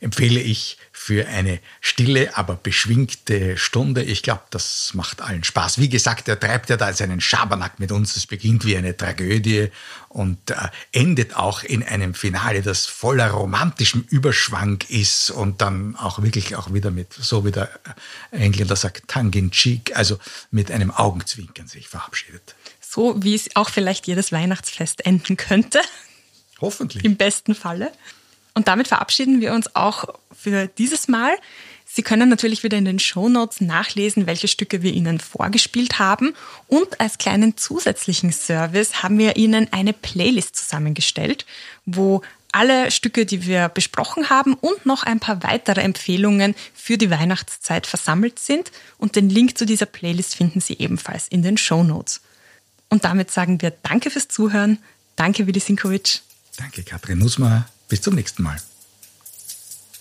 empfehle ich für eine stille, aber beschwingte Stunde. Ich glaube, das macht allen Spaß. Wie gesagt, er treibt ja da seinen Schabernack mit uns. Es beginnt wie eine Tragödie und äh, endet auch in einem Finale, das voller romantischem Überschwang ist und dann auch wirklich auch wieder mit, so wie der Engländer sagt, tongue in cheek, also mit einem Augenzwinkern sich verabschiedet. So wie es auch vielleicht jedes Weihnachtsfest enden könnte. Hoffentlich. Im besten Falle. Und damit verabschieden wir uns auch für dieses Mal. Sie können natürlich wieder in den Shownotes nachlesen, welche Stücke wir Ihnen vorgespielt haben. Und als kleinen zusätzlichen Service haben wir Ihnen eine Playlist zusammengestellt, wo alle Stücke, die wir besprochen haben und noch ein paar weitere Empfehlungen für die Weihnachtszeit versammelt sind. Und den Link zu dieser Playlist finden Sie ebenfalls in den Shownotes. Und damit sagen wir Danke fürs Zuhören. Danke, Willi Sinkovic. Danke, Katrin Nussmeier. Bis zum nächsten Mal.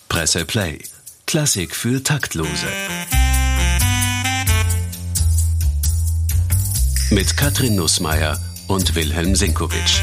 Presse Play. Klassik für Taktlose. Mit Katrin Nussmeier und Wilhelm Sinkowitsch.